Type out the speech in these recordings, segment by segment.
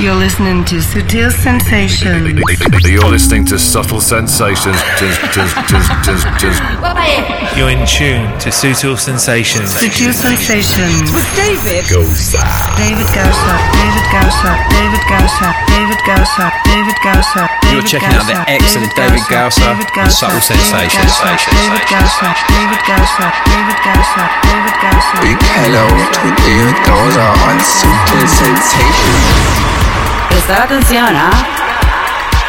You're listening to Sutil Sensations. You're listening to Subtle Sensations. You're in tune to Sutil Sensations. Sutil Sensations. With David Goza. David Gausa. David Gausa. David Gausa. David Gausa. David Gausa. You're checking out the excellent David Gausa on Subtle Sensations. David Gausa. David Gausa. David Gausa. David Gausa. Big hello to David Gausa on Sutil Sensations. Prestar atención, ¿ah?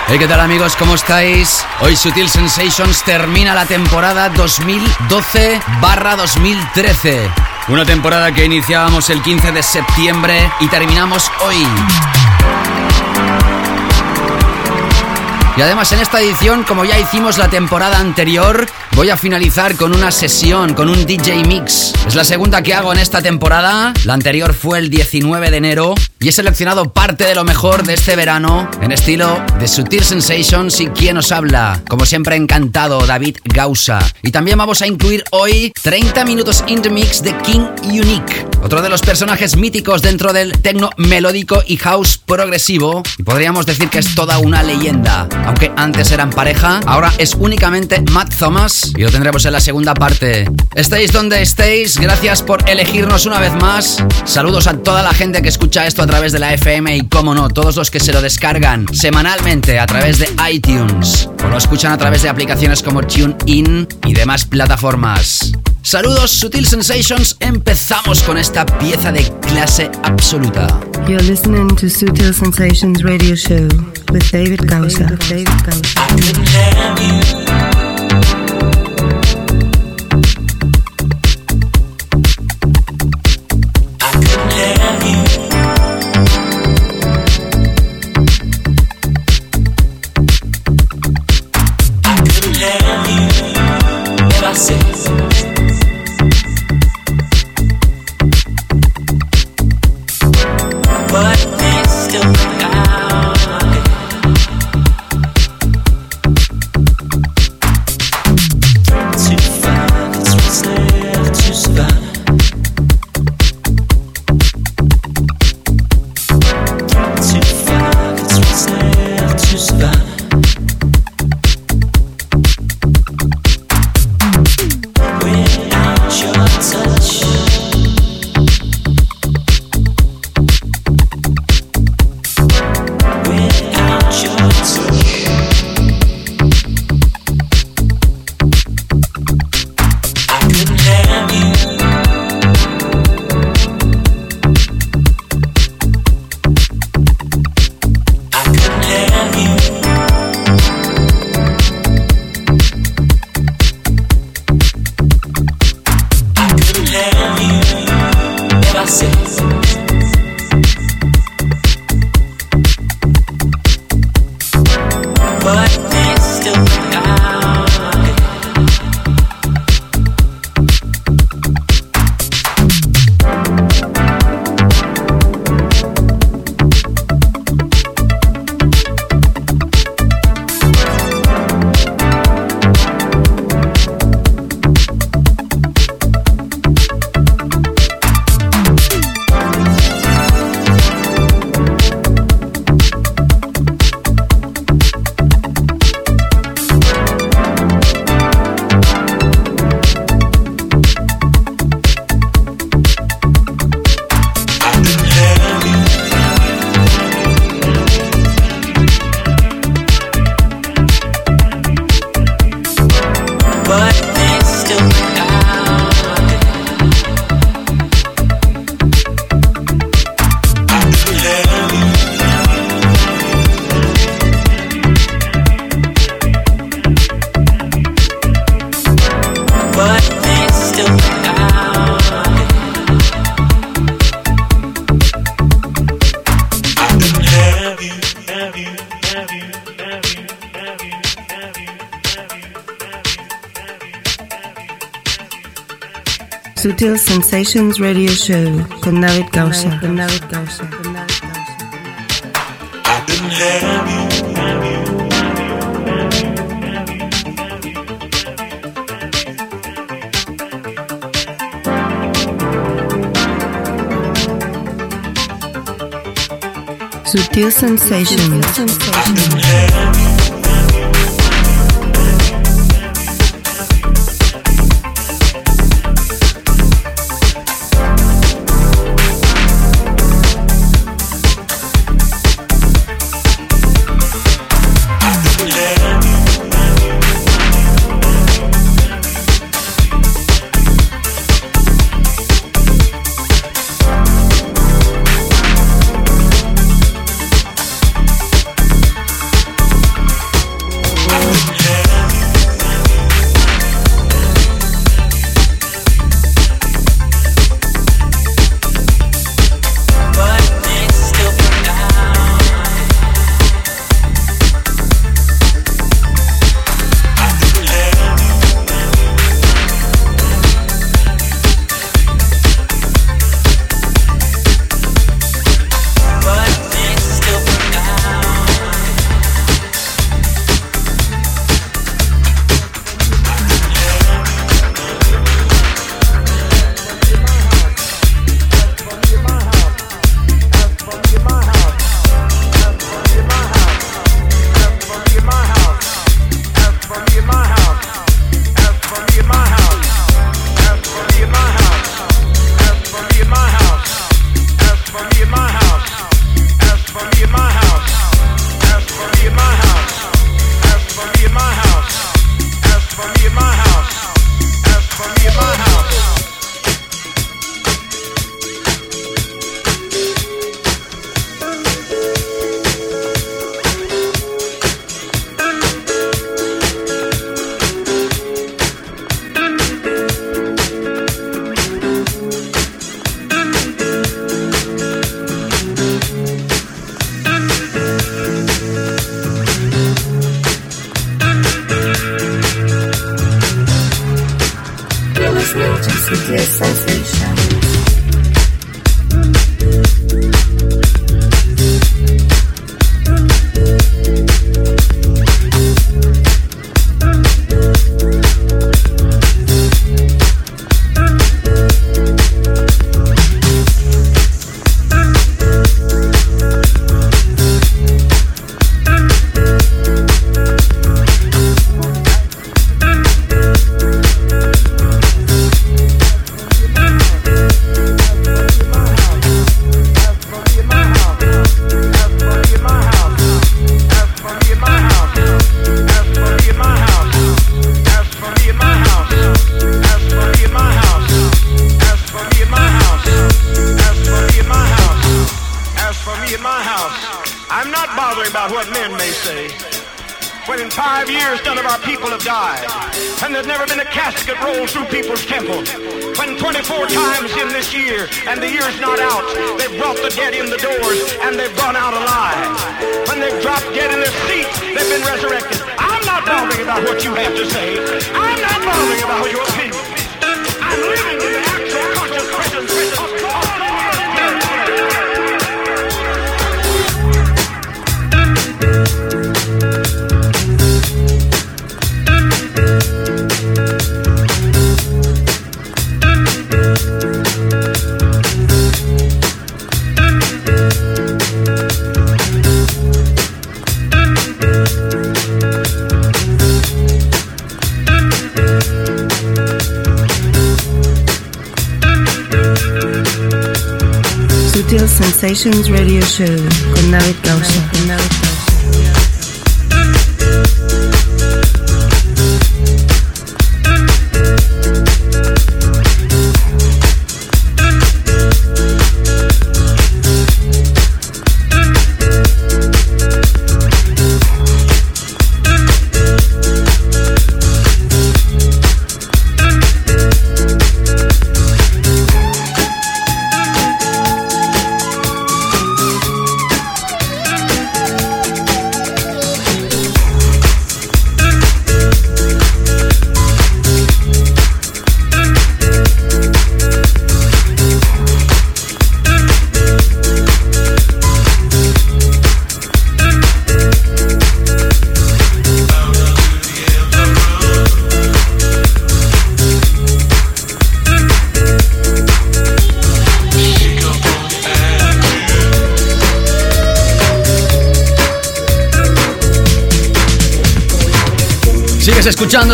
Hey, ¿qué tal amigos? ¿Cómo estáis? Hoy Sutil Sensations termina la temporada 2012-2013. Una temporada que iniciábamos el 15 de septiembre y terminamos hoy. Y además en esta edición, como ya hicimos la temporada anterior, voy a finalizar con una sesión, con un DJ Mix. Es la segunda que hago en esta temporada, la anterior fue el 19 de enero, y he seleccionado parte de lo mejor de este verano en estilo de Sutil Sensations y quien os habla. Como siempre encantado, David Gausa. Y también vamos a incluir hoy 30 minutos in the mix de King Unique, otro de los personajes míticos dentro del tecno melódico y house progresivo, y podríamos decir que es toda una leyenda. Aunque antes eran pareja, ahora es únicamente Matt Thomas y lo tendremos en la segunda parte. Estéis donde estéis, gracias por elegirnos una vez más. Saludos a toda la gente que escucha esto a través de la FM y, como no, todos los que se lo descargan semanalmente a través de iTunes o lo escuchan a través de aplicaciones como TuneIn y demás plataformas. Saludos Sutil Sensations, empezamos con esta pieza de clase absoluta. You're listening to Sutil Sensations Radio Show with David Gausa. David Gausa. Sutil Sensations Radio Show con David Gausa. Con David Gausa. Con David Gausa. Sutil sensations. Sensations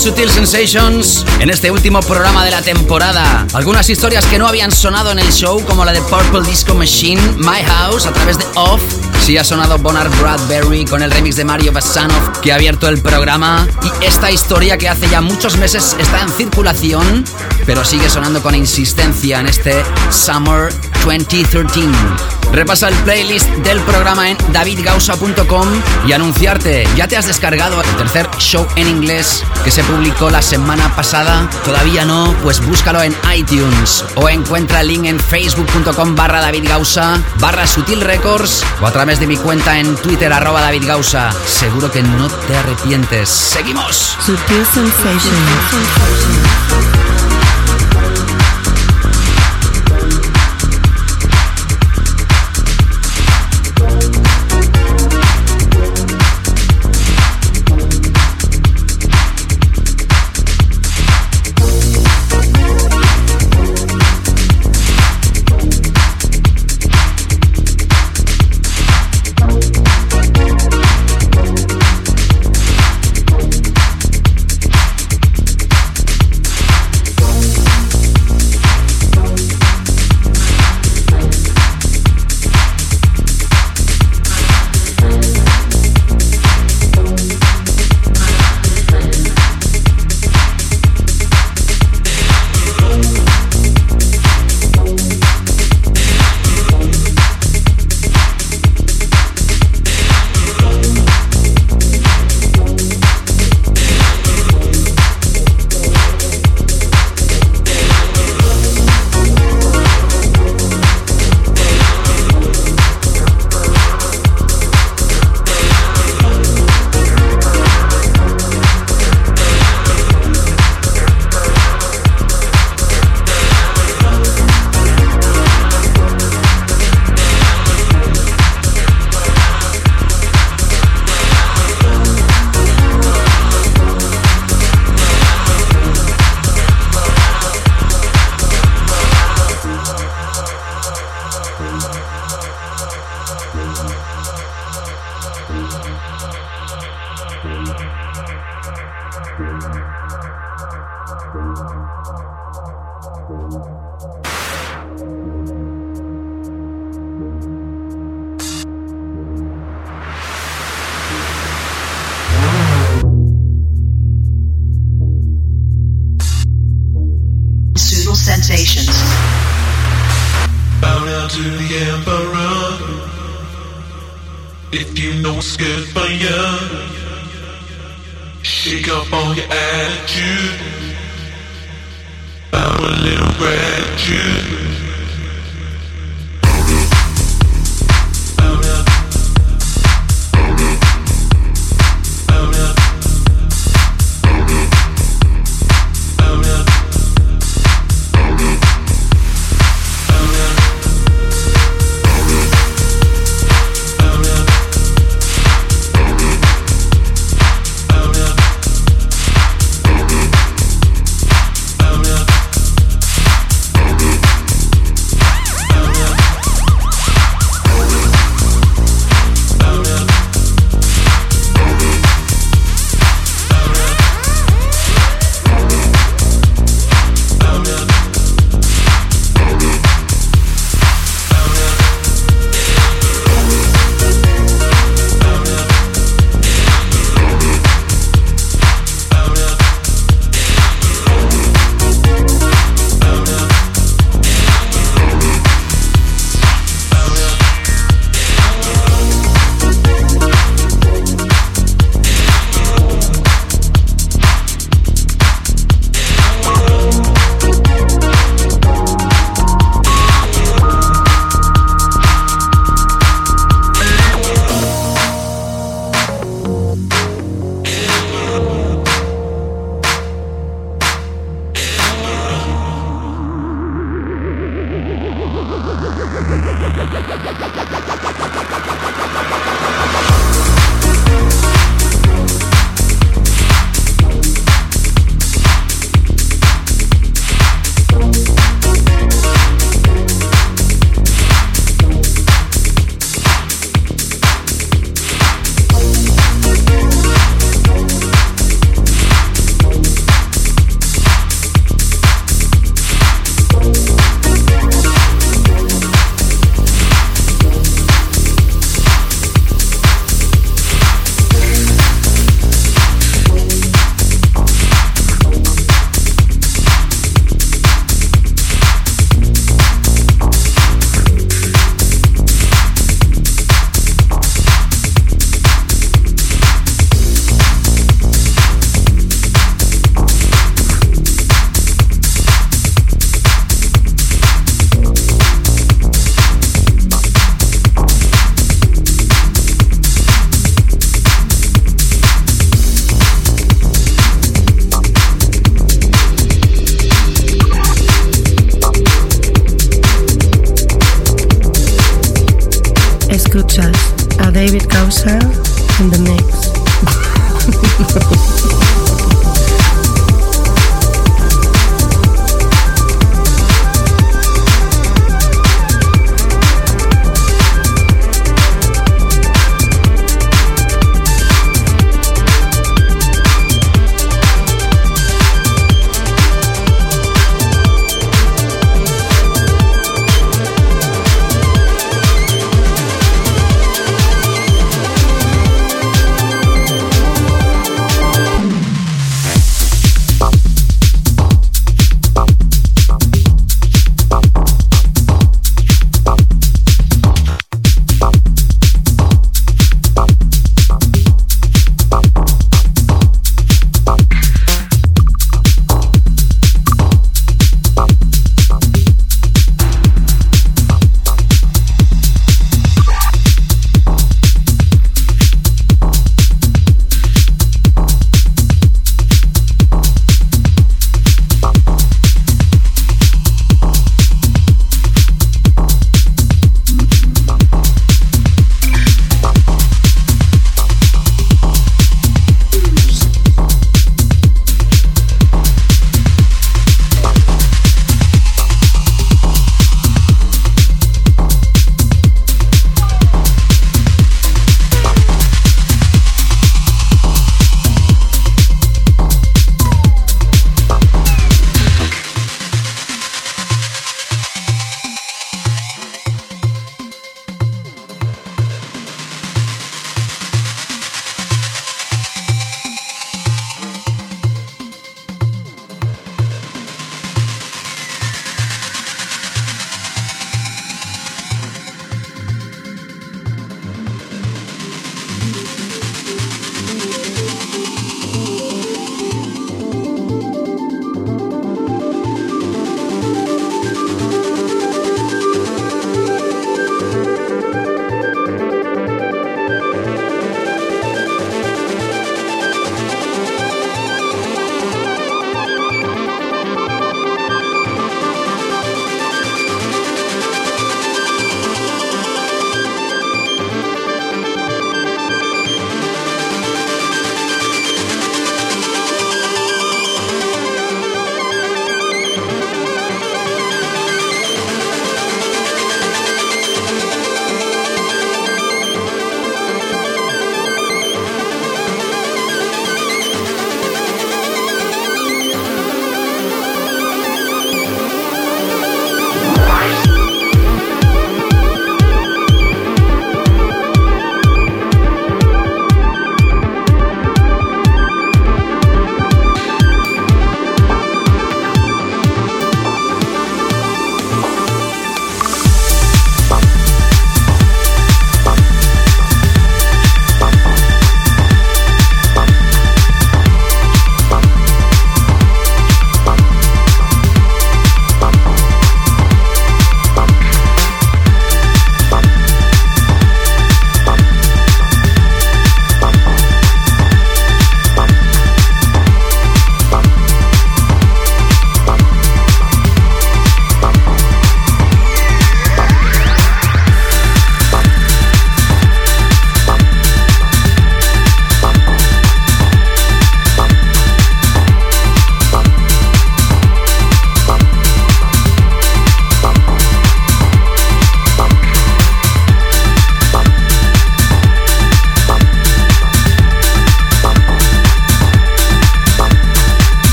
Sutil Sensations en este último programa de la temporada. Algunas historias que no habían sonado en el show, como la de Purple Disco Machine, My House, a través de Off. Sí ha sonado Bonard Bradbury con el remix de Mario Basanov que ha abierto el programa. Y esta historia que hace ya muchos meses está en circulación, pero sigue sonando con insistencia en este Summer 2013. Repasa el playlist del programa en davidgausa.com y anunciarte, ¿ya te has descargado el tercer show en inglés que se publicó la semana pasada? ¿Todavía no? Pues búscalo en iTunes o encuentra el link en facebook.com barra davidgausa barra sutil records o a través de mi cuenta en twitter arroba davidgausa. Seguro que no te arrepientes. ¡Seguimos! Sutil.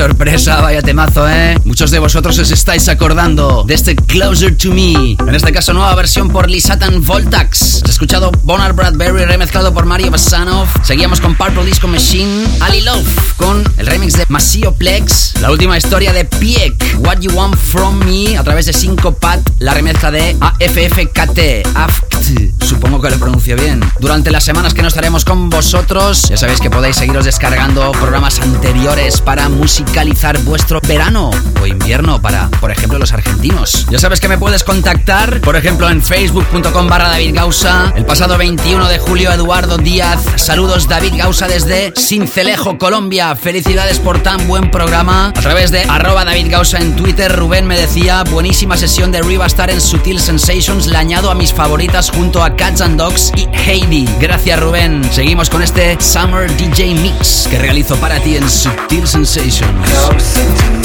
Sorpresa, vaya temazo, ¿eh? Muchos de vosotros os estáis acordando de este Closer to Me. En este caso, nueva versión por Lisatan Voltax. Has escuchado Bonar Bradbury remezclado por Mario Basanov. Seguíamos con Purple Disco Machine. Ali Love con el remix de Masio Plex. La última historia de Pieck, What You Want From Me, a través de Syncopat. La remezcla de AFFKT. Supongo que lo pronuncio bien. Durante las semanas que no estaremos con vosotros, ya sabéis que podéis seguiros descargando programas anteriores para musicalizar vuestro verano invierno para, por ejemplo, los argentinos. Ya sabes que me puedes contactar, por ejemplo, en facebook.com barra David Gausa. El pasado 21 de julio, Eduardo Díaz. Saludos, David Gausa desde Cincelejo, Colombia. Felicidades por tan buen programa. A través de arroba David Gausa en Twitter, Rubén me decía, buenísima sesión de Rivastar en Sutil Sensations. Le añado a mis favoritas junto a Cats and Dogs y Heidi. Gracias, Rubén. Seguimos con este Summer DJ Mix que realizo para ti en Sutil Sensations.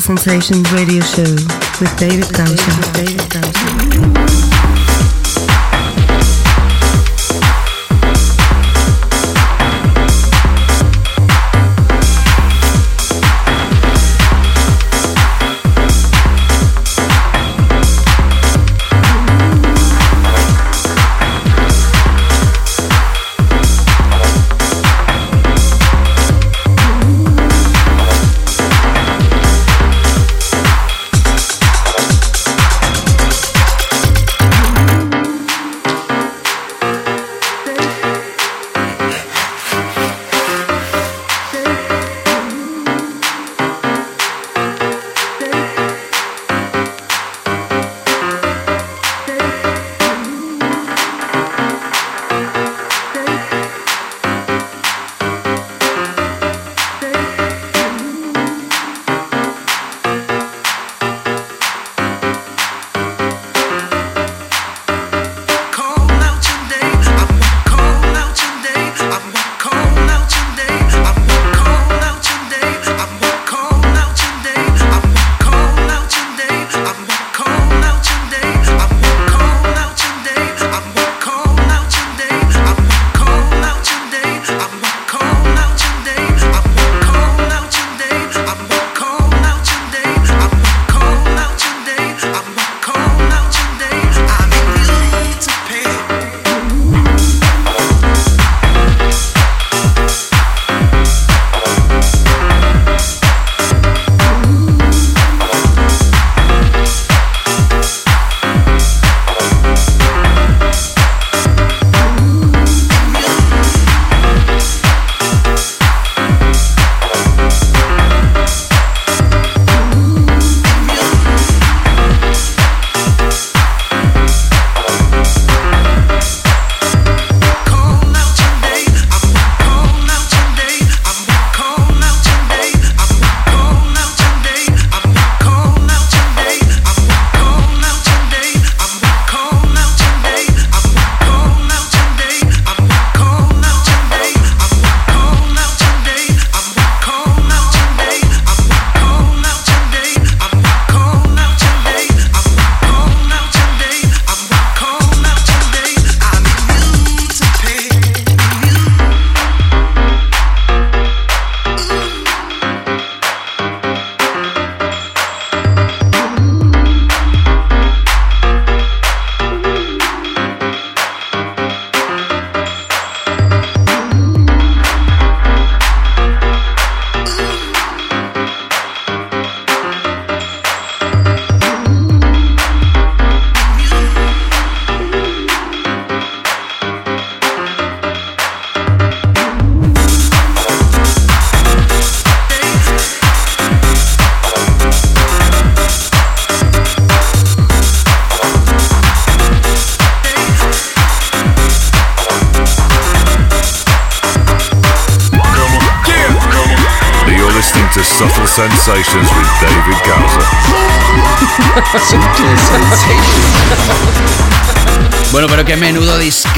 Sensations Radio Show with David Gausser.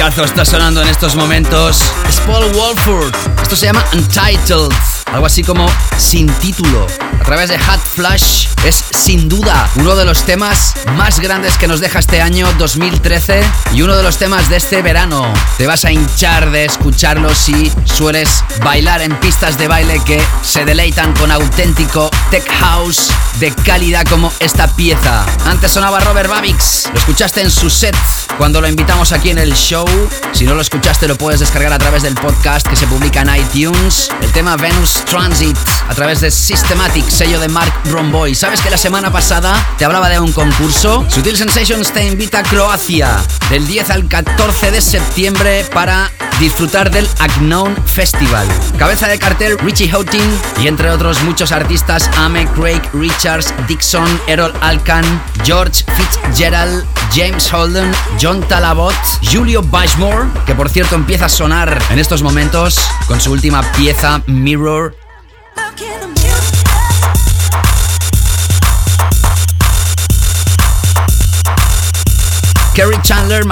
Discazo está sonando en estos momentos. Es Paul Walford. Esto se llama Untitled. Algo así como sin título. A través de Hot Flash es sin duda uno de los temas más grandes que nos deja este año 2013 y uno de los temas de este verano. Te vas a hinchar de escucharlo si sueles bailar en pistas de baile que se deleitan con auténtico tech house de calidad como esta pieza. Antes sonaba Robert Babix. Lo escuchaste en su set cuando lo invitamos aquí en el show. Si no lo escuchaste, lo puedes descargar a través del podcast que se publica en iTunes. El tema Venus Transit a través de Systematic, sello de Mark Romboy. ¿Sabes que la semana pasada te hablaba de un concurso? Sutil Sensations te invita a Croacia del 10 al 14 de septiembre para disfrutar del Unknown Festival. Cabeza de cartel Richie Houghton y entre otros muchos artistas Ame, Craig, Richards, Dixon, Errol Alcan, George Fitzgerald, James Holden, John Talabot, Julio Bashmore, que por cierto empieza a sonar en estos momentos con su última pieza Mirror. Kerry Chandler,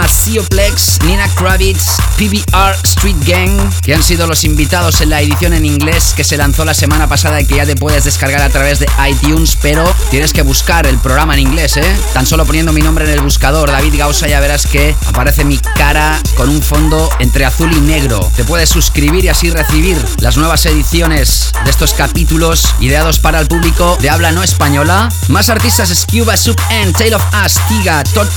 Plex, Nina Kravitz, PBR Street Gang, que han sido los invitados en la edición en inglés que se lanzó la semana pasada y que ya te puedes descargar a través de iTunes, pero tienes que buscar el programa en inglés, ¿eh? Tan solo poniendo mi nombre en el buscador, David Gausa, ya verás que aparece mi cara con un fondo entre azul y negro. Te puedes suscribir y así recibir las nuevas ediciones de estos capítulos ideados para el público de habla no española. Más artistas Scuba, Sub N, Tale of Us, Tiga, Todd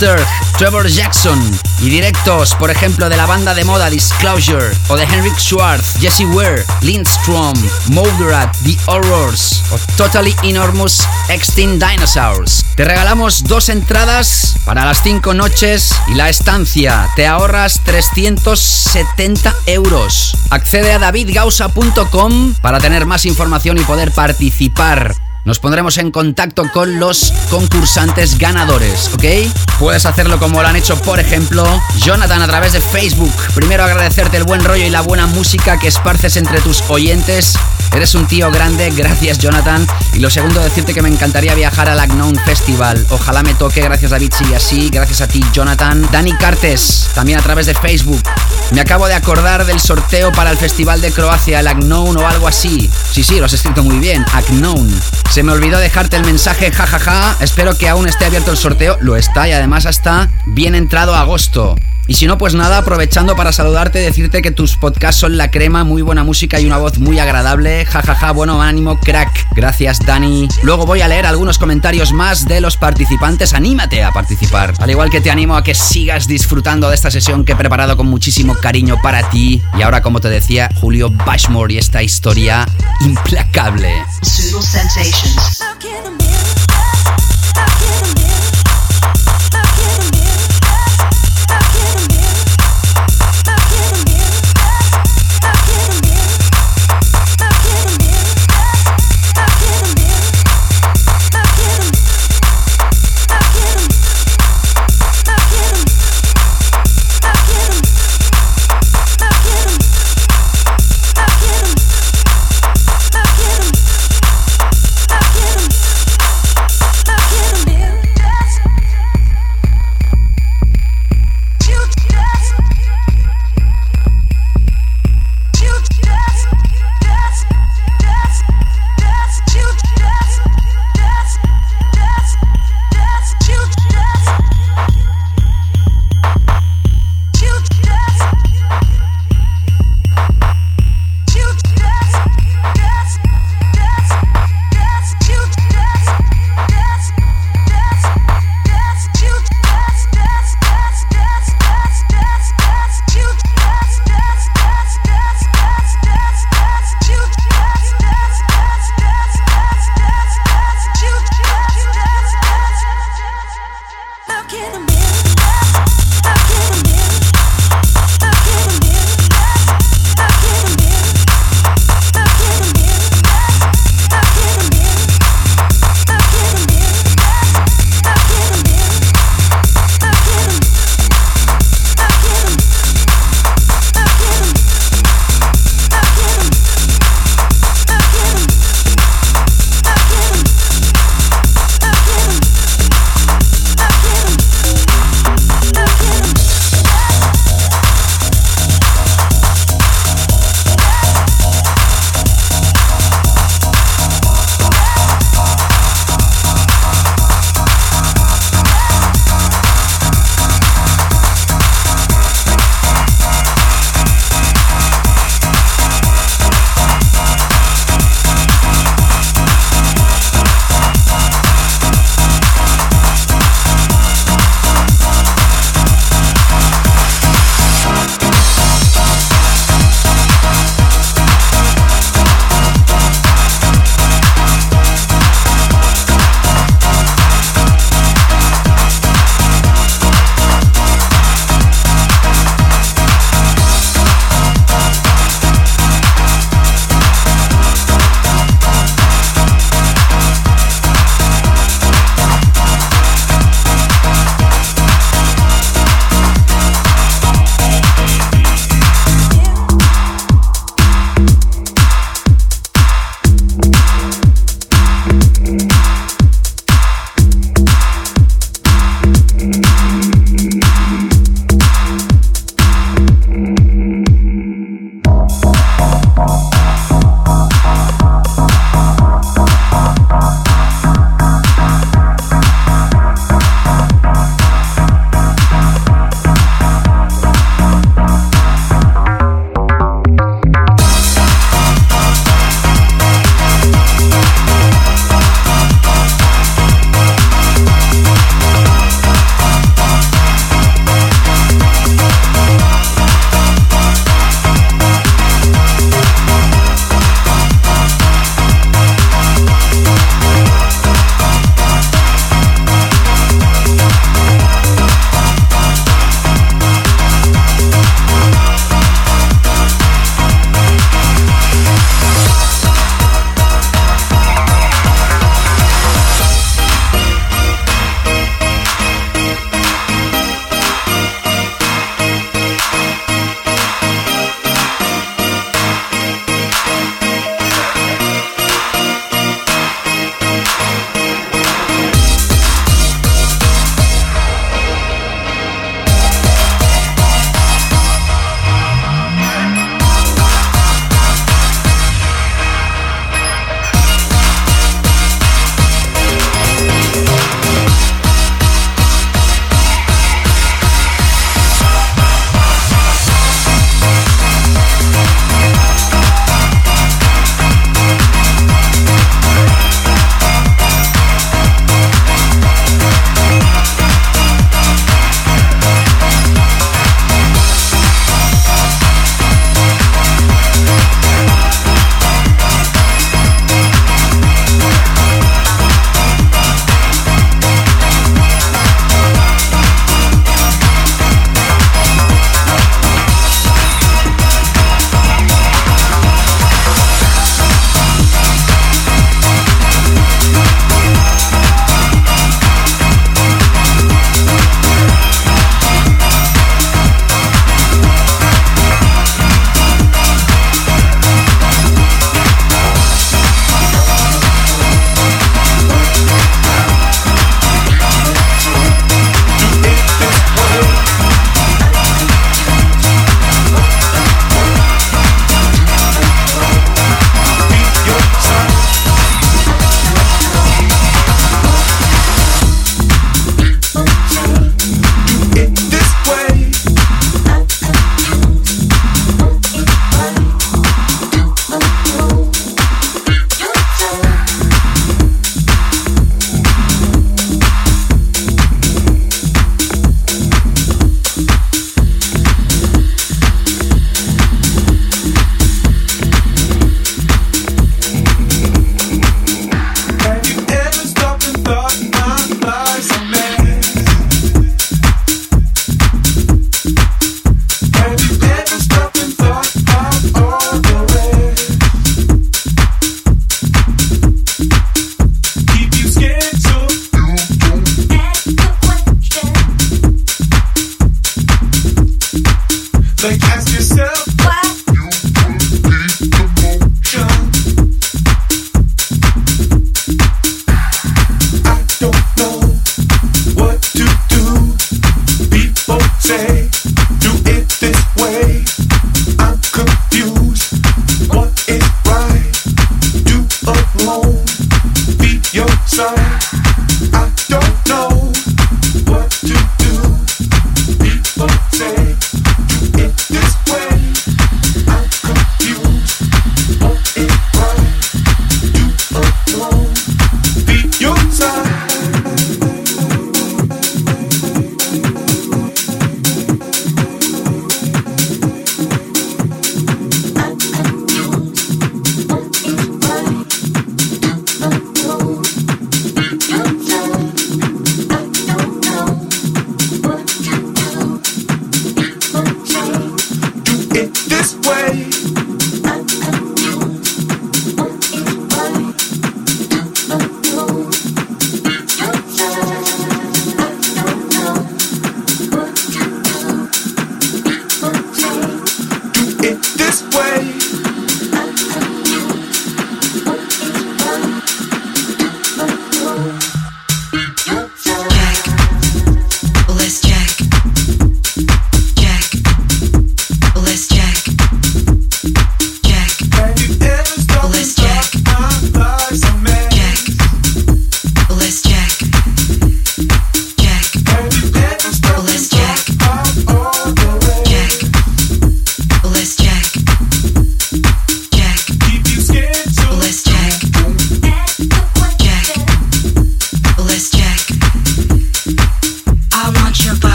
Jackson y directos, por ejemplo, de la banda de moda Disclosure o de Henrik Schwartz, Jesse Ware, Lindstrom, Molderat, The Horrors o Totally Enormous Extinct Dinosaurs. Te regalamos dos entradas para las cinco noches y la estancia. Te ahorras 370 euros. Accede a davidgausa.com para tener más información y poder participar nos pondremos en contacto con los concursantes ganadores, ¿ok? Puedes hacerlo como lo han hecho, por ejemplo, Jonathan a través de Facebook. Primero agradecerte el buen rollo y la buena música que esparces entre tus oyentes. Eres un tío grande, gracias Jonathan. Y lo segundo, decirte que me encantaría viajar al Agnown Festival. Ojalá me toque, gracias David, y así. Gracias a ti, Jonathan. Dani Cartes, también a través de Facebook. Me acabo de acordar del sorteo para el Festival de Croacia, el Agnown o algo así. Sí, sí, lo has escrito muy bien, Agnown. Se me olvidó dejarte el mensaje, jajaja. Espero que aún esté abierto el sorteo. Lo está y además hasta bien entrado agosto. Y si no, pues nada, aprovechando para saludarte, decirte que tus podcasts son la crema, muy buena música y una voz muy agradable. Jajaja, ja, ja, bueno ánimo, crack. Gracias, Dani. Luego voy a leer algunos comentarios más de los participantes. Anímate a participar. Al igual que te animo a que sigas disfrutando de esta sesión que he preparado con muchísimo cariño para ti. Y ahora, como te decía, Julio Bashmore y esta historia implacable.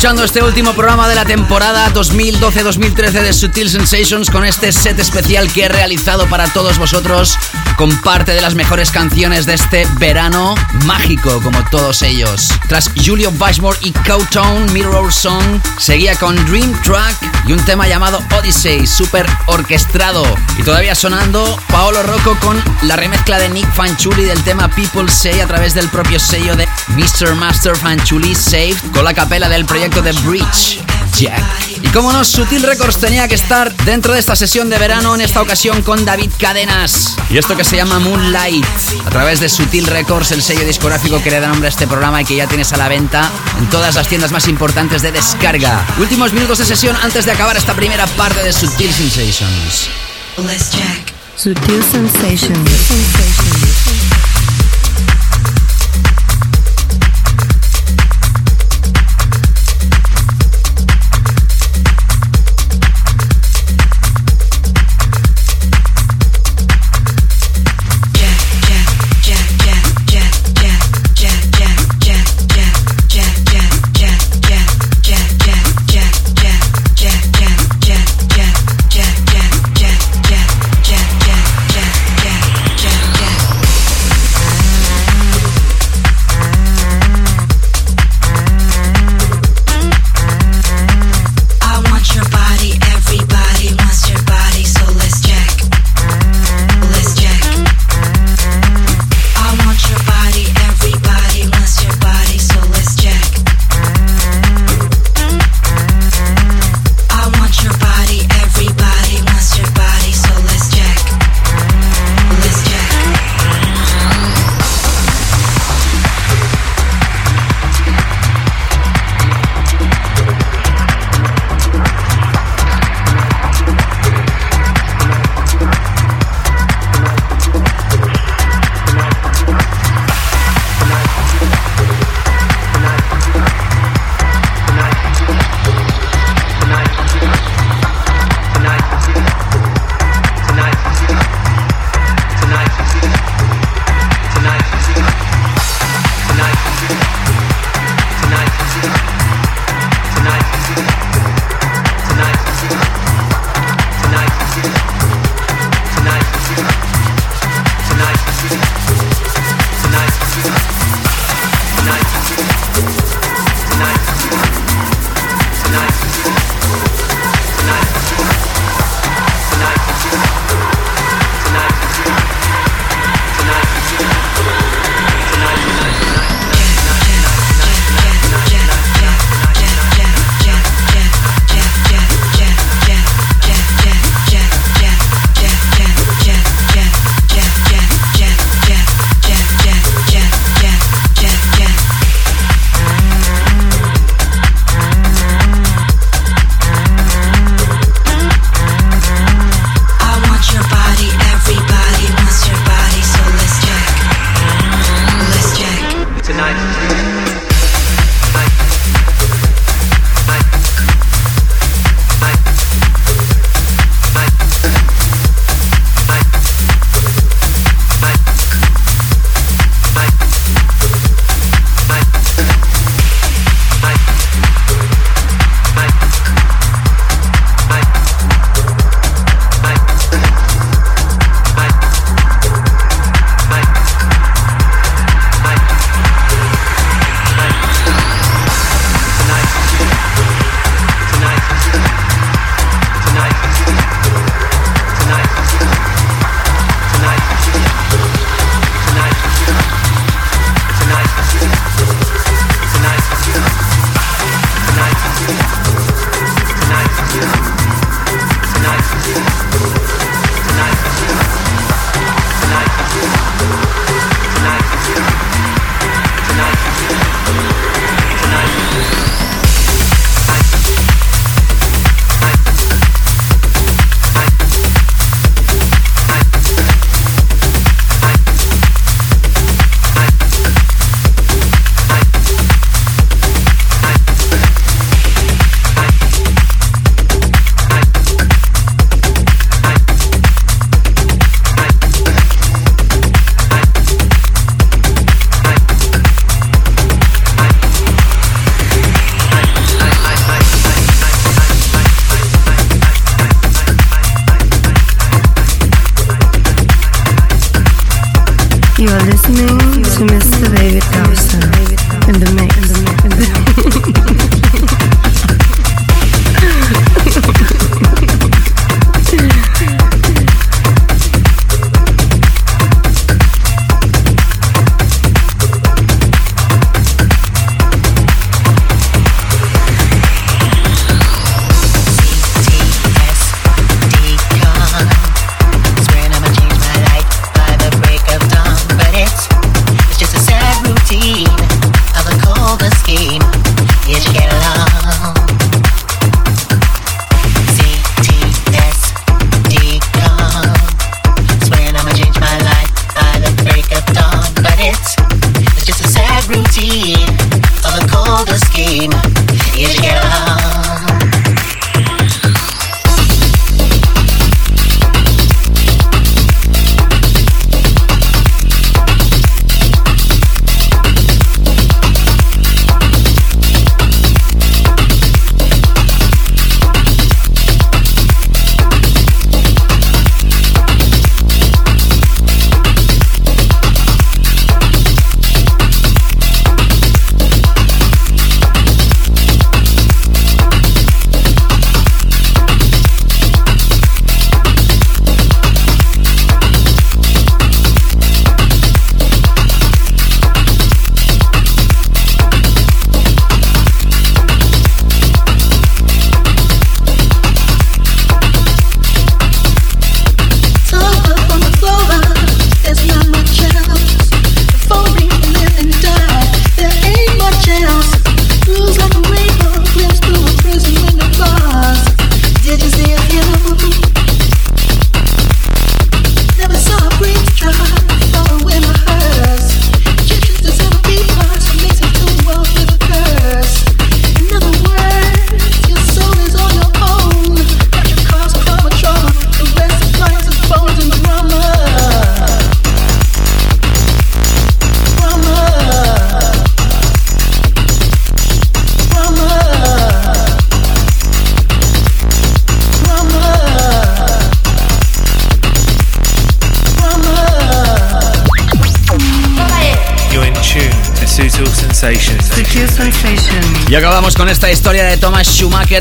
Escuchando este último programa de la temporada 2012-2013 de Sutil Sensations con este set especial que he realizado para todos vosotros con parte de las mejores canciones de este verano mágico como todos ellos. Tras Julio Bashmore y Cowtown Mirror Song, seguía con Dream Track y un tema llamado Odyssey, super orquestado. Y todavía sonando Paolo Rocco con la remezcla de Nick Fanchuli del tema People Say a través del propio sello de Mr. Master Fanchuli Saved con la capela del proyecto de Bridge. Jack. Y como no, Sutil Records tenía que estar dentro de esta sesión de verano, en esta ocasión con David Cadenas. Y esto que se llama Moonlight, a través de Sutil Records, el sello discográfico que le da nombre a este programa y que ya tienes a la venta en todas las tiendas más importantes de descarga. Últimos minutos de sesión antes de acabar esta primera parte de Sutil Sensations. Let's check. Sutil sensations.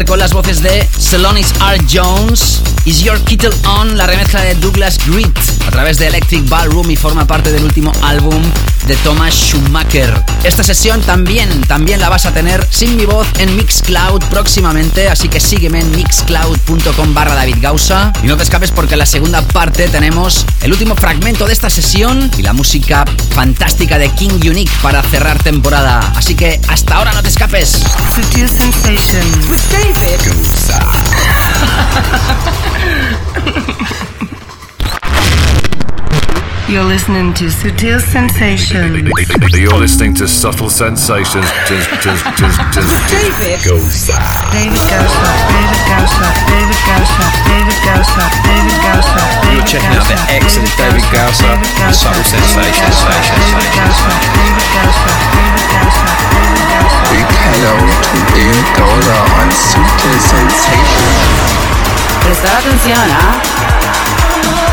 Con las voces de Celonis R. Jones. Is Your Kettle On, la remezcla de Douglas Grit a través de Electric Ballroom y forma parte del último álbum de Thomas Schumacher. Esta sesión también, también la vas a tener sin mi voz en Mixcloud próximamente, así que sígueme en mixcloud.com barra David Gausa y no te escapes porque en la segunda parte tenemos el último fragmento de esta sesión y la música fantástica de King Unique para cerrar temporada. Así que hasta ahora no te escapes. With David. You're listening to Sutil Sensations. You're listening to Subtle Sensations. David. David Gausa, David Gausa, David Gausa, David Gausa, David Gausa. You're checking out the excellent David Gausa and Subtle Sensations. Big hello to David Gausa on Sutil Sensations. Presta atención, ¿ah?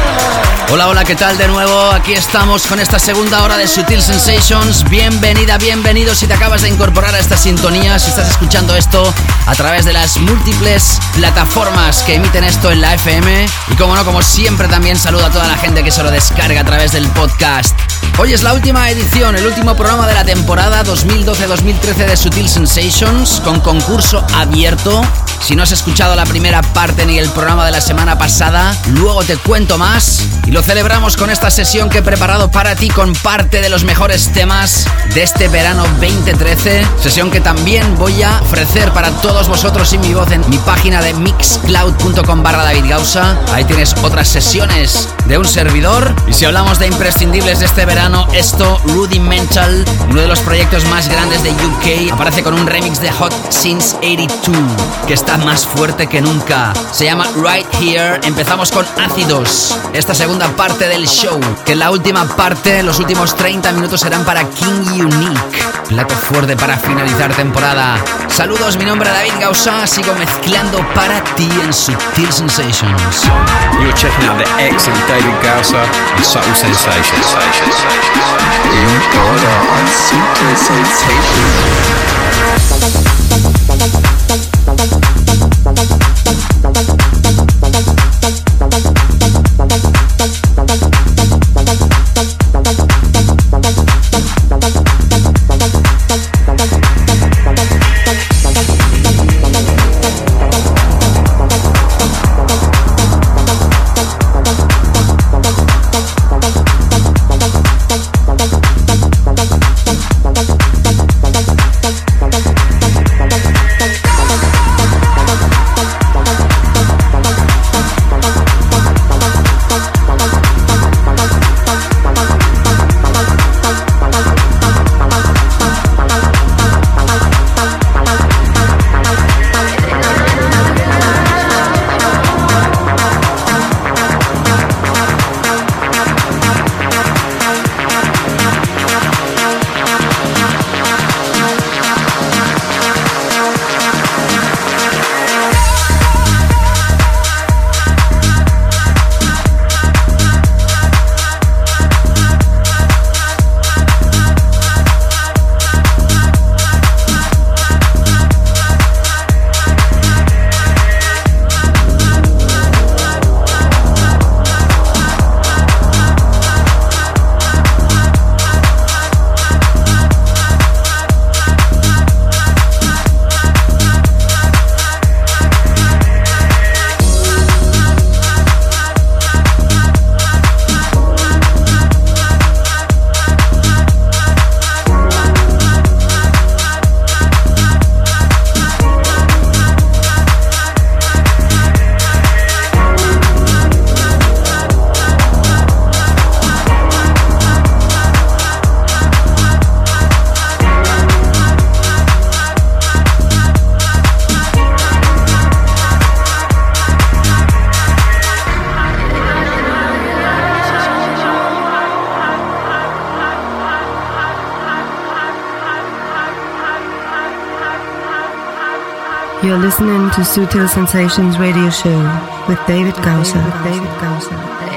Hola, hola, ¿qué tal de nuevo? Aquí estamos con esta segunda hora de Sutil Sensations. Bienvenida, bienvenido si te acabas de incorporar a esta sintonía, si estás escuchando esto a través de las múltiples plataformas que emiten esto en la FM. Y como no, como siempre también saludo a toda la gente que se lo descarga a través del podcast. Hoy es la última edición, el último programa de la temporada 2012-2013 de Sutil Sensations con concurso abierto. Si no has escuchado la primera parte ni el programa de la semana pasada, luego te cuento más. Y lo celebramos con esta sesión que he preparado para ti con parte de los mejores temas de este verano 2013. Sesión que también voy a ofrecer para todos vosotros sin mi voz en mi página de mixcloud.com barra David Gausa. Ahí tienes otras sesiones de un servidor. Y si hablamos de imprescindibles de este verano, esto, Rudimental, uno de los proyectos más grandes de UK, aparece con un remix de Hot Since 82, que está más fuerte que nunca. Se llama Right Here. Empezamos con ácidos. Esta segunda parte del show, que la última parte, los últimos 30 minutos serán para King Unique. Plato fuerte para finalizar temporada. Saludos, mi nombre es David Gausa, sigo mezclando para ti en Sutil Sensations. You're checking out the excellent David Gausa and Subtle Sensations. David Gausa on Sutil Sensations. To Sutil Sensations Radio Show with David. With David Gausa.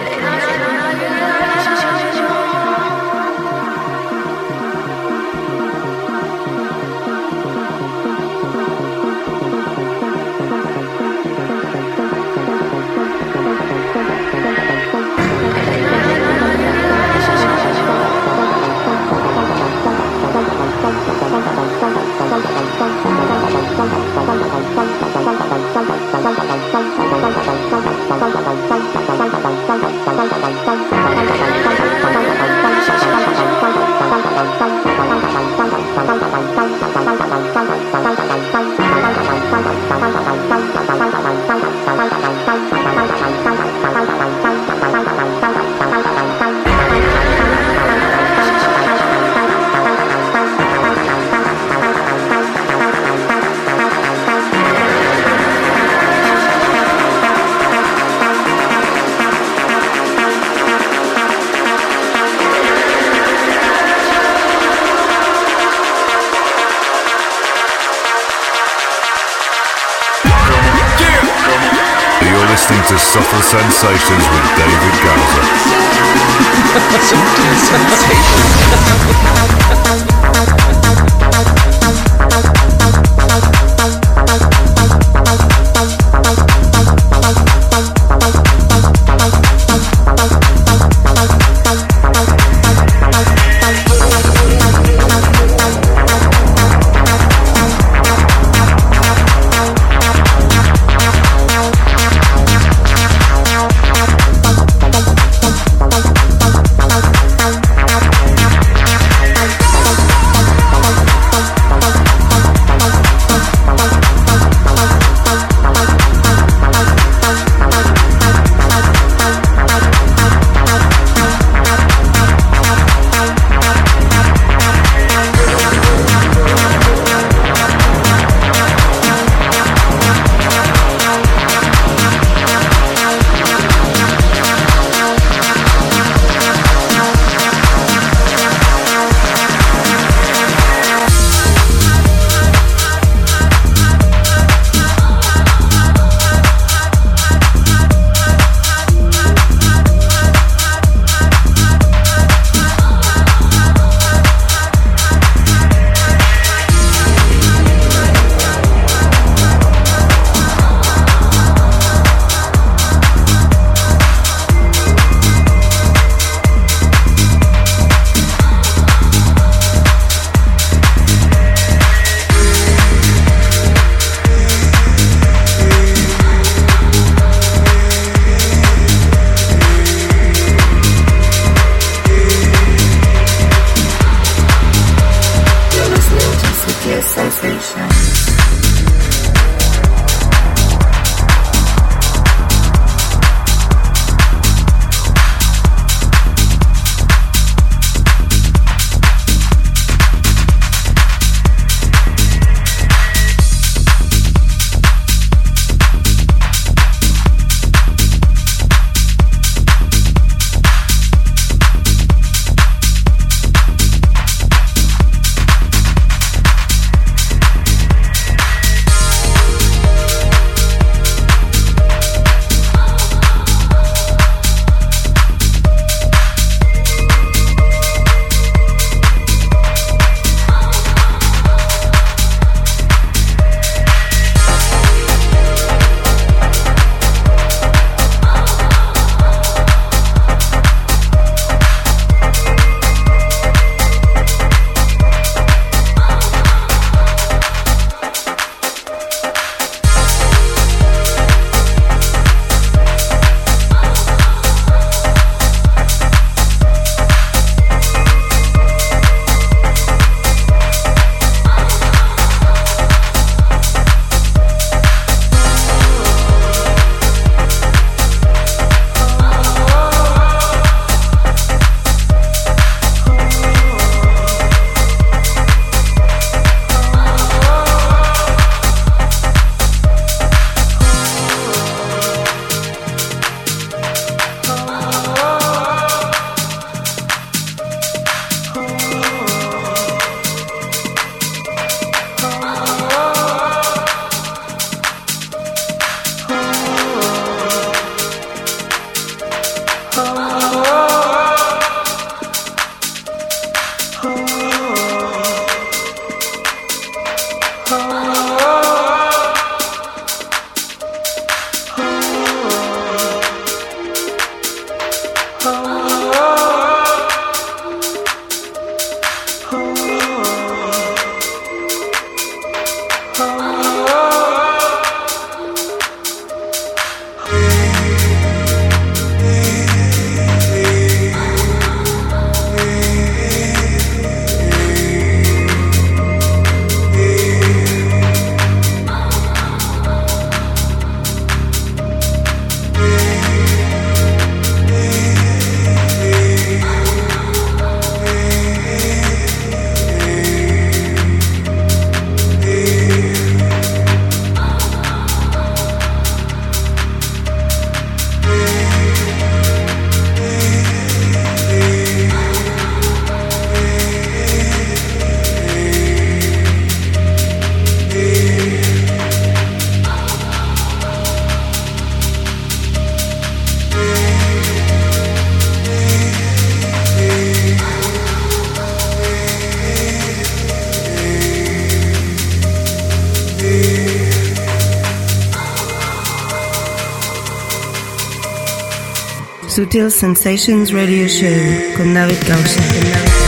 Sutil Sensations Radio Show con David Causa.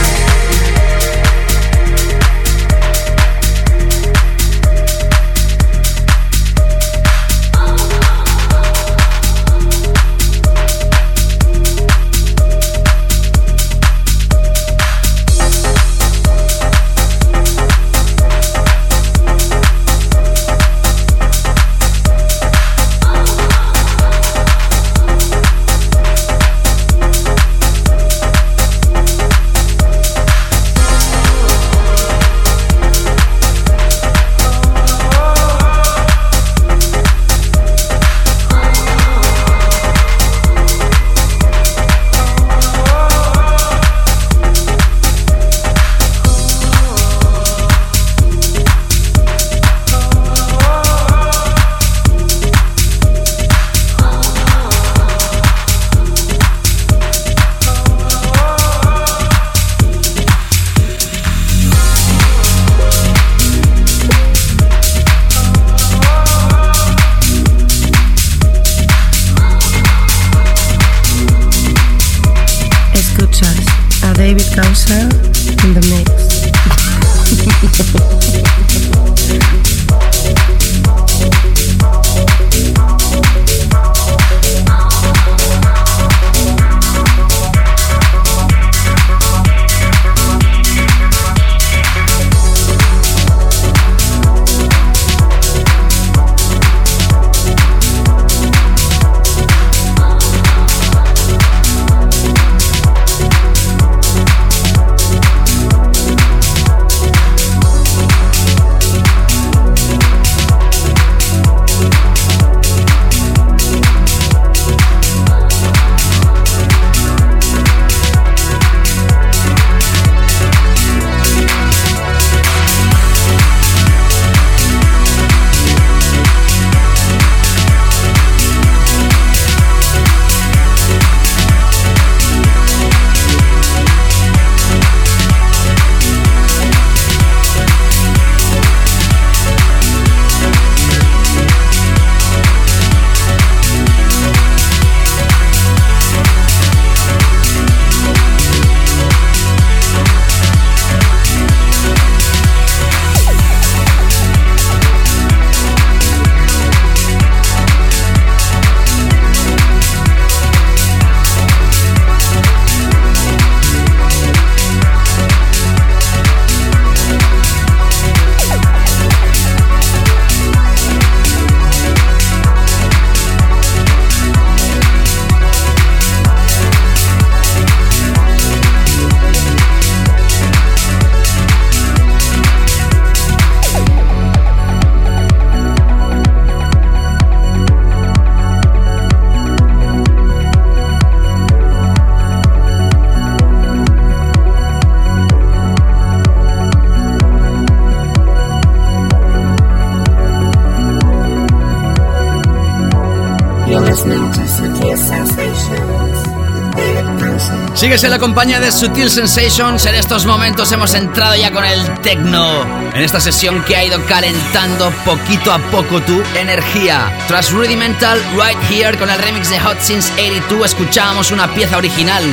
Sigues en la compañía de Sutil Sensations. En estos momentos hemos entrado ya con el techno. En esta sesión que ha ido calentando poquito a poco tu energía. Tras Rudimental, Right Here, con el remix de Hot Since 82, escuchábamos una pieza original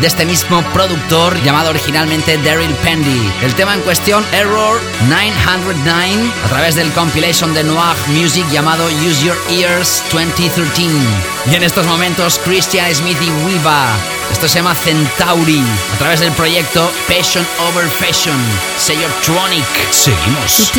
de este mismo productor llamado originalmente Daryl Pendy. El tema en cuestión, Error 909, a través del compilation de Noir Music llamado Use Your Ears 2013. Y en estos momentos, Christian Smith y Wiva esto se llama Centauri, a través del proyecto Passion Over Fashion, sello Tronic. Seguimos.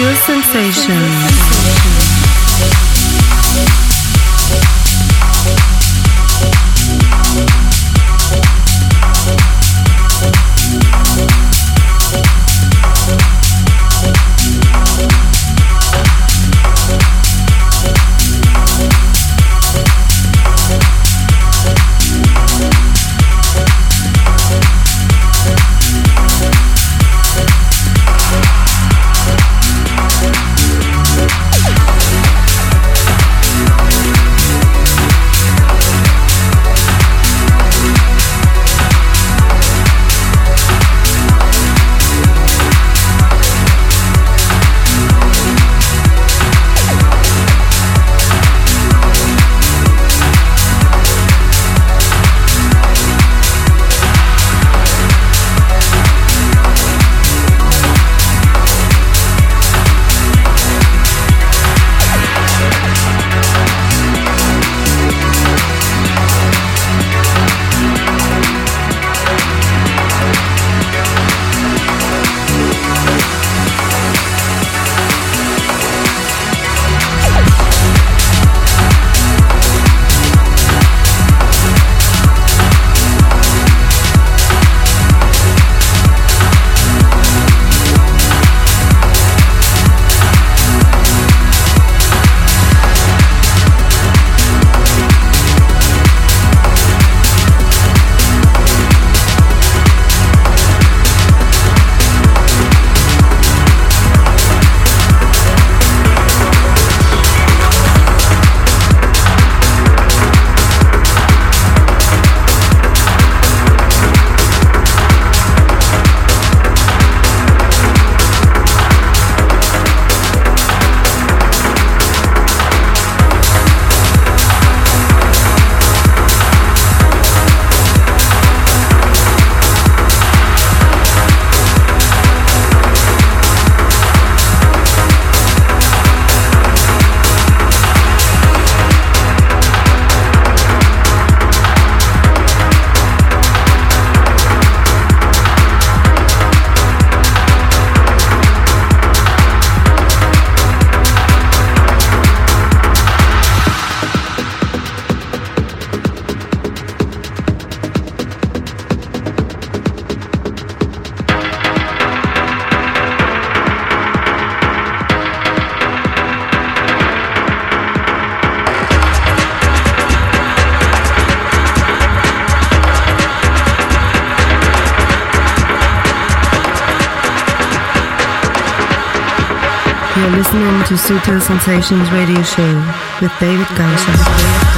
Sutil Sensations Radio Show with David Gausser.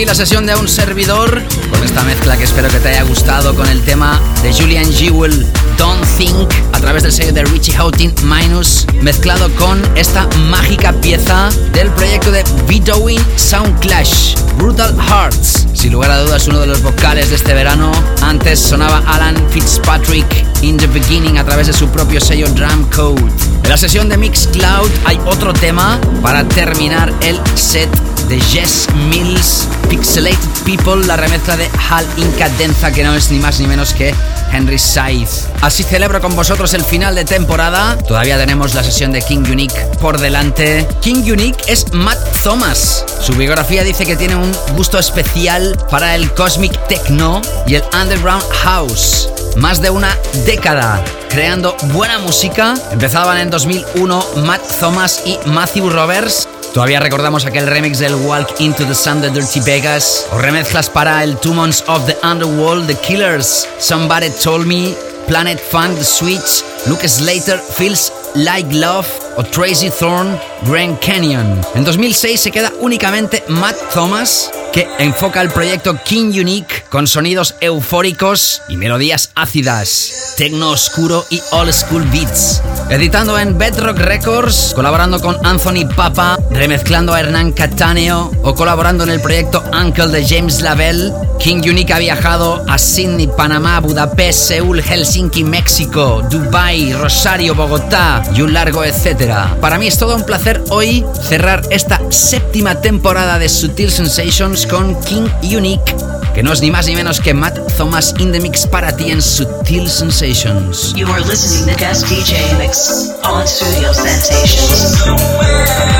Aquí la sesión de un servidor con esta mezcla que espero que te haya gustado con el tema de Julian Jewell, Don't Think, a través del sello de Richie Houghton Minus, mezclado con esta mágica pieza del proyecto de Bedouin Sound Clash, Brutal Hearts. Sin lugar a dudas, uno de los vocales de este verano. Antes sonaba Alan Fitzpatrick in the beginning a través de su propio sello Drum Code. En la sesión de Mixcloud hay otro tema para terminar el set de Jess Mills, Pixelated People, la remezcla de Hal Incadenza, que no es ni más ni menos que Henry Scythe. Así celebro con vosotros el final de temporada. Todavía tenemos la sesión de King Unique por delante. King Unique es Matt Thomas. Su biografía dice que tiene un gusto especial para el Cosmic Techno y el Underground House. Más de una década creando buena música. Empezaban en 2001 Matt Thomas y Matthew Roberts Todavía recordamos aquel remix del Walk into the Sun de Dirty Vegas o remezclas para el Two Months of the Underworld, The Killers, Somebody Told Me, Planet Funk, The Switch, Luke Slater, Feels Like Love o Tracy Thorn, Grand Canyon. En 2006 se queda únicamente Matt Thomas, que enfoca el proyecto King Unique con sonidos eufóricos y melodías ácidas, tecno oscuro y old school beats. Editando en Bedrock Records, colaborando con Anthony Papa, remezclando a Hernán Cataneo o colaborando en el proyecto Uncle de James Lavelle, King Unique ha viajado a Sydney, Panamá, Budapest, Seúl, Helsinki, México, Dubai, Rosario, Bogotá y un largo etcétera. Para mí es todo un placer hoy cerrar esta séptima temporada de Sutil Sensations con King Unique, que no es ni más ni menos que Matt Thomas in the Mix para ti en Sutil Sensations. You are listening to guest DJ mix on Studio Sensations.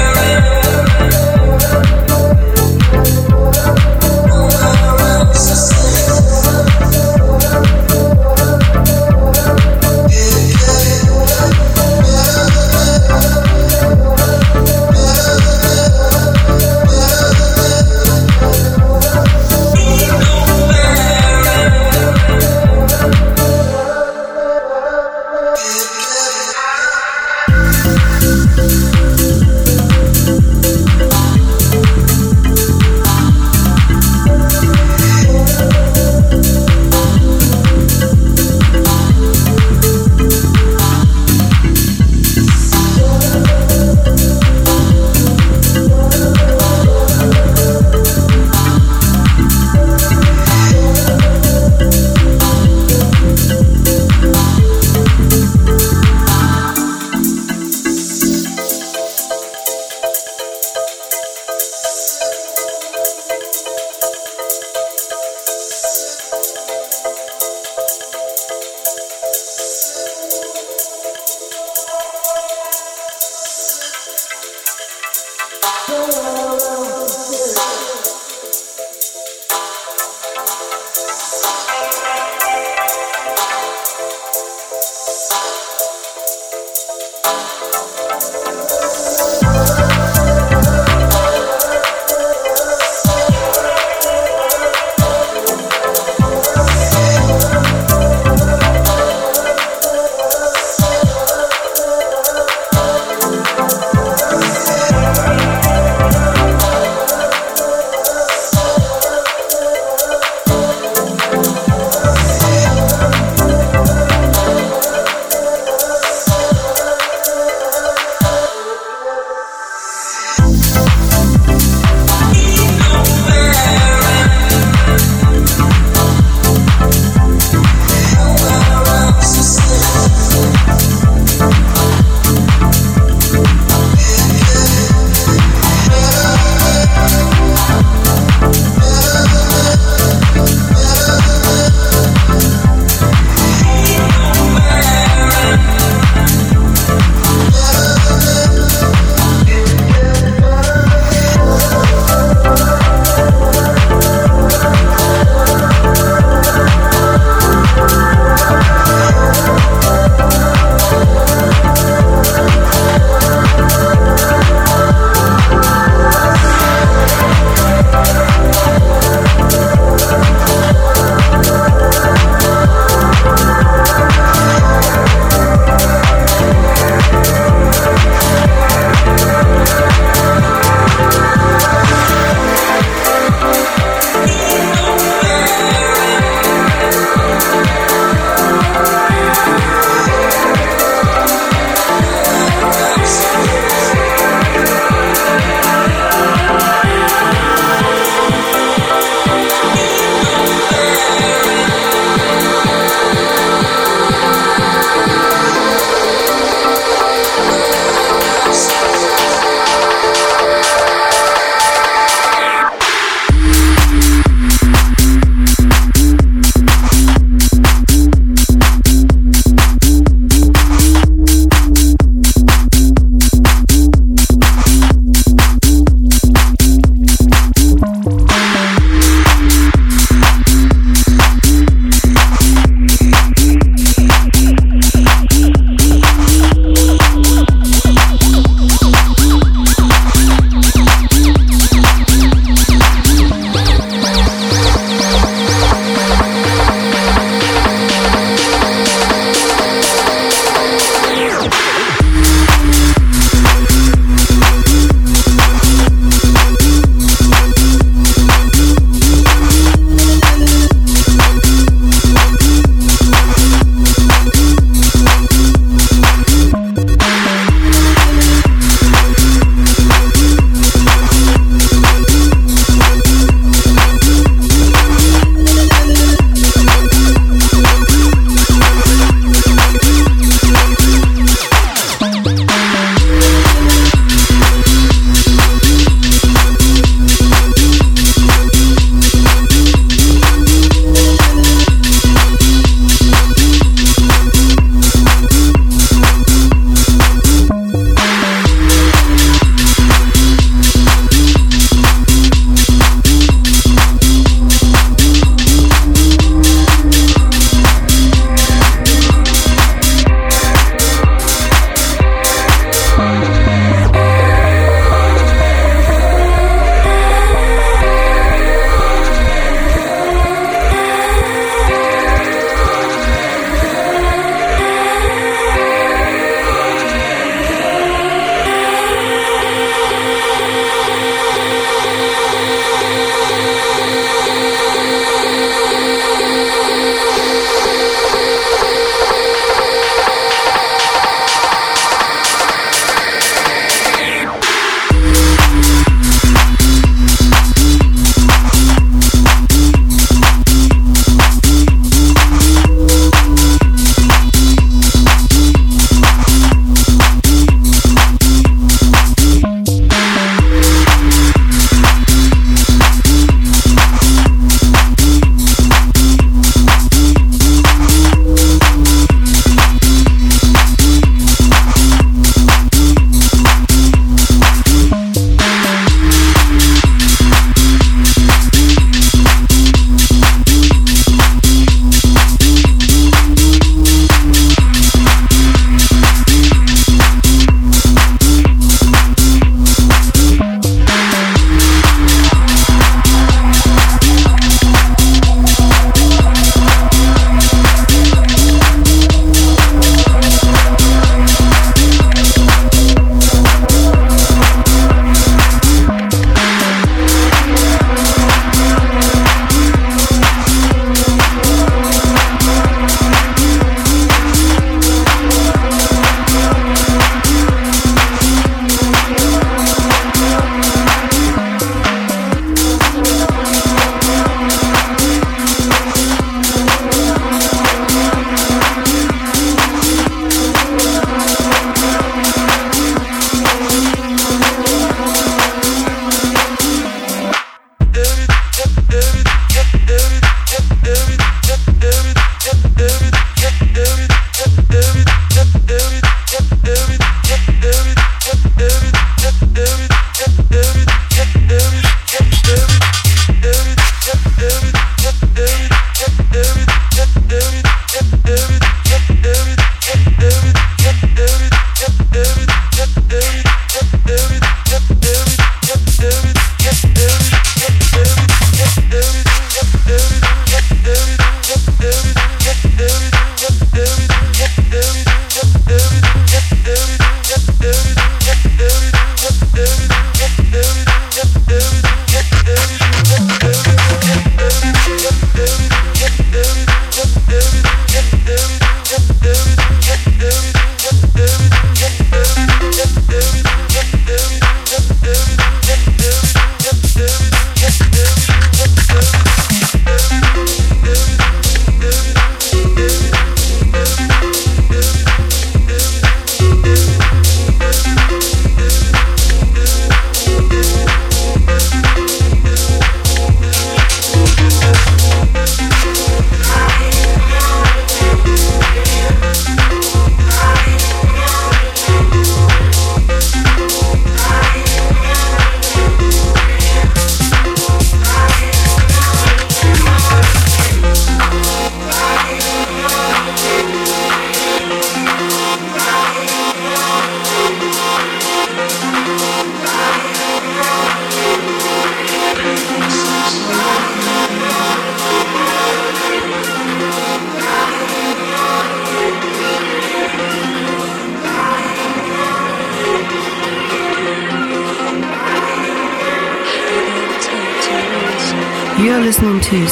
Sister.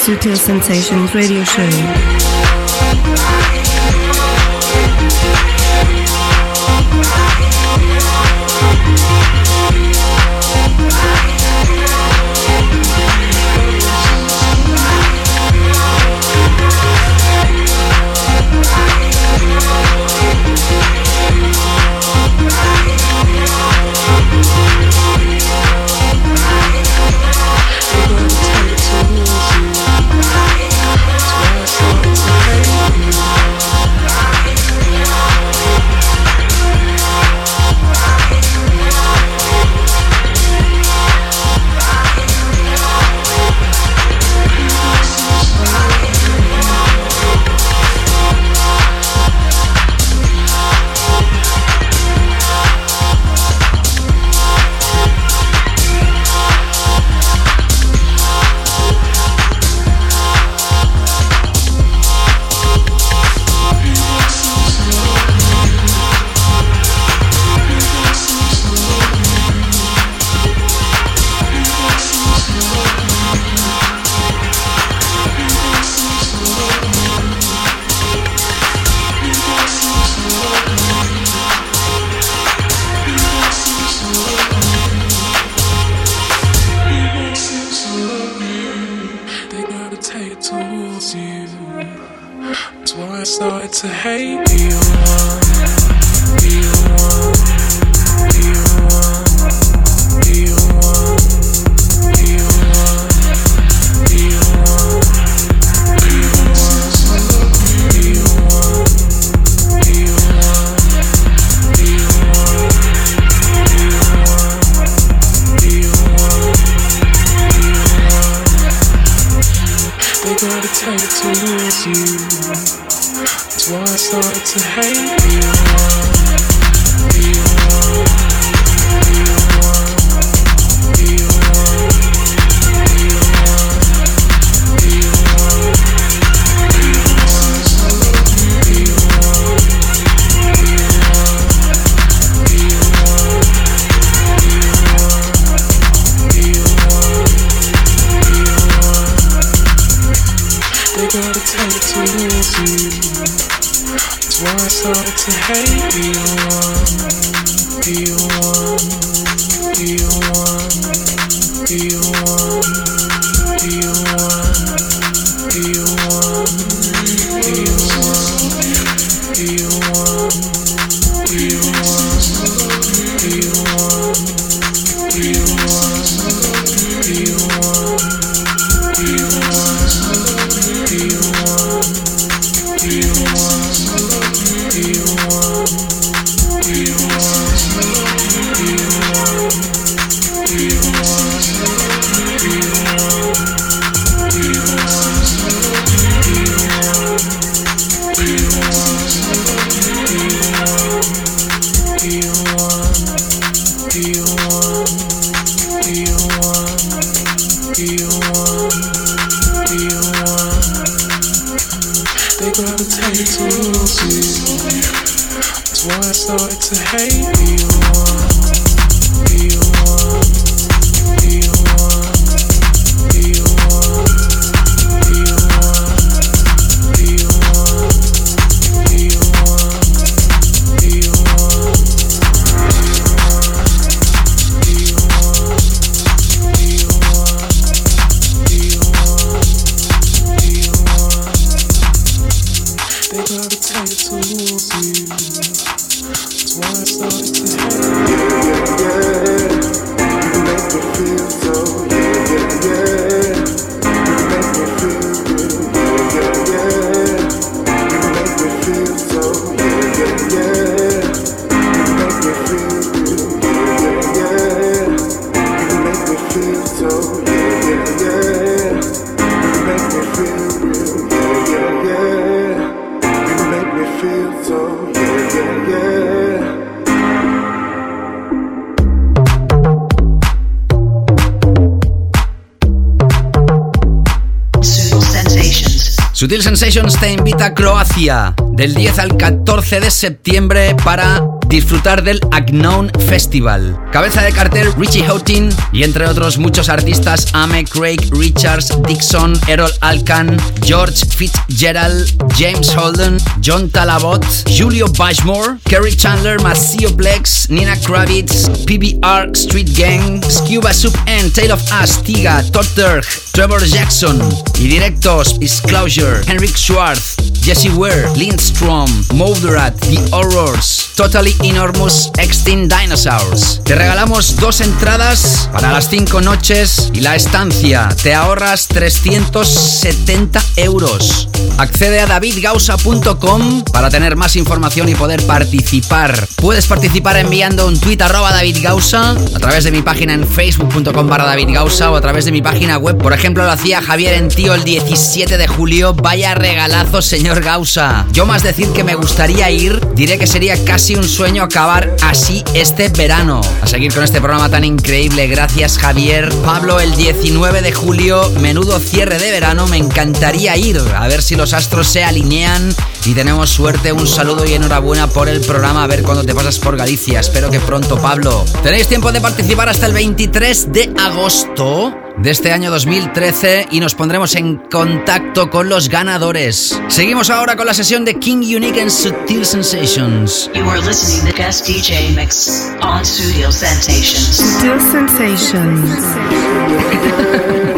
Sutil Sensations radio show. be the one, be the one. del 10 al 14 de septiembre para disfrutar del Unknown Festival. Cabeza de cartel Richie Houghton y entre otros muchos artistas Ame, Craig, Richards, Dixon, Errol Alcan, George Fitzgerald, James Holden, John Talabot, Julio Bashmore, Kerry Chandler, Maceo Plex, Nina Kravitz, PBR Street Gang, Scuba Soup and Tale of Us, Tiga, Todd Turk, Trevor Jackson y directos Disclosure, Henrik Schwartz, Jesse Ware, Lindstrom, Moderat, The Horrors, Totally Enormous Extinct Dinosaurs. Te regalamos dos entradas para las cinco noches y la estancia. Te ahorras 370 euros. Accede a davidgausa.com para tener más información y poder participar. Puedes participar enviando un tweet arroba davidgausa a través de mi página en facebook.com barra davidgausa o a través de mi página web. Por ejemplo, lo hacía Javier en Tío el 17 de julio. Vaya regalazo, señor Gausa. Yo más decir que me gustaría ir, diré que sería casi un sueño acabar así este verano. A seguir con este programa tan increíble. Gracias, Javier. Pablo, el 19 de julio, menudo cierre de verano. Me encantaría ir. A ver si los astros se alinean y tenemos suerte. Un saludo y enhorabuena por el programa. A ver cuándo te pasas por Galicia. Espero que pronto, Pablo. Tenéis tiempo de participar hasta el 23 de agosto de este año 2013 y nos pondremos en contacto con los ganadores. Seguimos ahora con la sesión de King Unique and Sutil Sensations. You are listening to Guest DJ Mix on Studio Sensations. Sutil Sensations.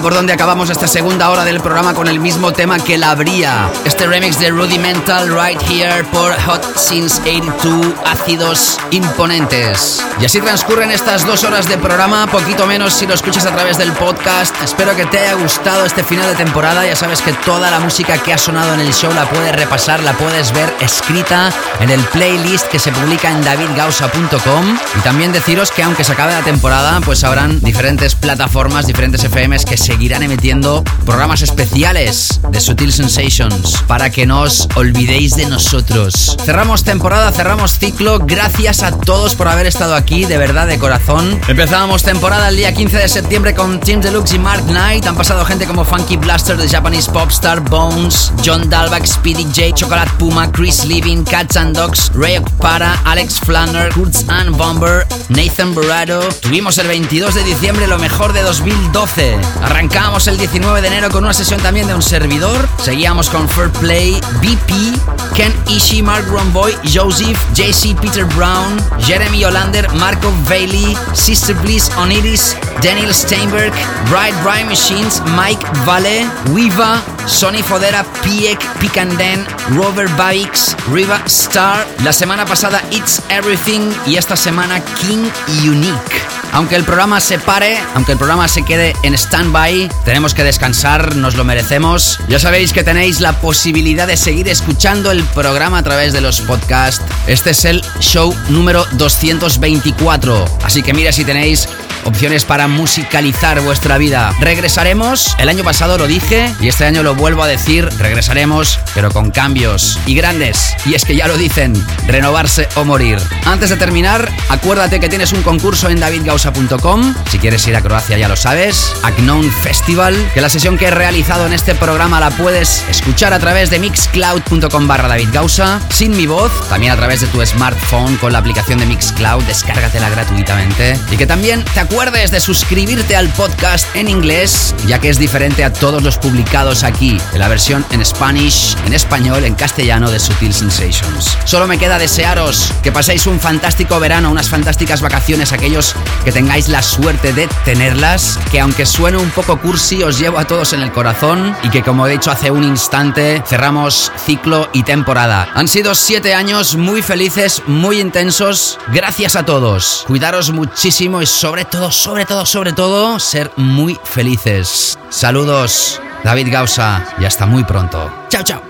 por dónde acabamos esta segunda hora del programa con el mismo tema que la abría. Este remix de Rudimental Right Here por Hot Since 82, ácidos imponentes. Y así transcurren estas dos horas de programa, poquito menos si lo escuchas a través del podcast. Espero que te haya gustado este final de temporada. Ya sabes que toda la música que ha sonado en el show la puedes repasar, la puedes ver escrita en el playlist que se publica en davidgausa.com. Y también deciros que aunque se acabe la temporada, pues habrán diferentes plataformas, diferentes FMs que seguirán emitiendo programas especiales de Sutil Sensations para que no os olvidéis de nosotros. Cerramos temporada, cerramos ciclo. Gracias a todos por haber estado aquí, de verdad, de corazón. Empezábamos temporada el día 15 de septiembre con Tim Deluxe y Mark Knight. Han pasado gente como Funky Blaster, The Japanese Popstar, Bones, John Dalbach, Speedy J, Chocolate Puma, Chris Living, Cats and Dogs, Ray Para, Alex Flanner, Kurtz and Bomber, Nathan Burrado. Tuvimos el 22 de diciembre lo mejor de 2012. Arrancamos el 19 de enero con una sesión también de un servidor. Seguíamos con Fair Play, BP, Ken Ishii, Mark Romboy, Joseph, JC Peter Brown, Jeremy Olander, Marco Bailey, Sister Bliss Oniris, Daniel Steinberg, Bright Bright Machines, Mike Vale, Wiva, Sony Fodera, Piek, Pikanden, Robert Babix, Riva Star. La semana pasada It's Everything y esta semana King Unique. Aunque el programa se pare, aunque el programa se quede en stand-by, tenemos que descansar, nos lo merecemos. Ya sabéis que tenéis la posibilidad de seguir escuchando el programa a través de los podcasts. Este es el show número 224. Así que mira si tenéis opciones para musicalizar vuestra vida. Regresaremos, el año pasado lo dije y este año lo vuelvo a decir, regresaremos, pero con cambios y grandes. Y es que ya lo dicen, renovarse o morir. Antes de terminar, acuérdate que tienes un concurso en davidgausa.com. Si quieres ir a Croacia ya lo sabes. Agnon Festival, que la sesión que he realizado en este programa la puedes escuchar a través de mixcloud.com barra davidgausa, sin mi voz, también a través de tu smartphone con la aplicación de Mixcloud, descárgatela gratuitamente. Y que también te acuerdes de suscribirte al podcast en inglés, ya que es diferente a todos los publicados aquí, de la versión en Spanish, en español, en castellano de Sutil Sensations. Solo me queda desearos que paséis un fantástico verano, unas fantásticas vacaciones, aquellos que tengáis la suerte de tenerlas, que aunque suene un poco cursi, os llevo a todos en el corazón y que como he dicho hace un instante, cerramos ciclo y temporada. Han sido siete años muy felices, muy intensos. Gracias a todos. Cuidaros muchísimo y sobre todo sobre todo, sobre todo, ser muy felices. Saludos, David Gausa, y hasta muy pronto. Chao, chao.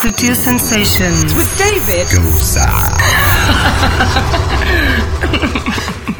Sutil Sensations With David. Gosa.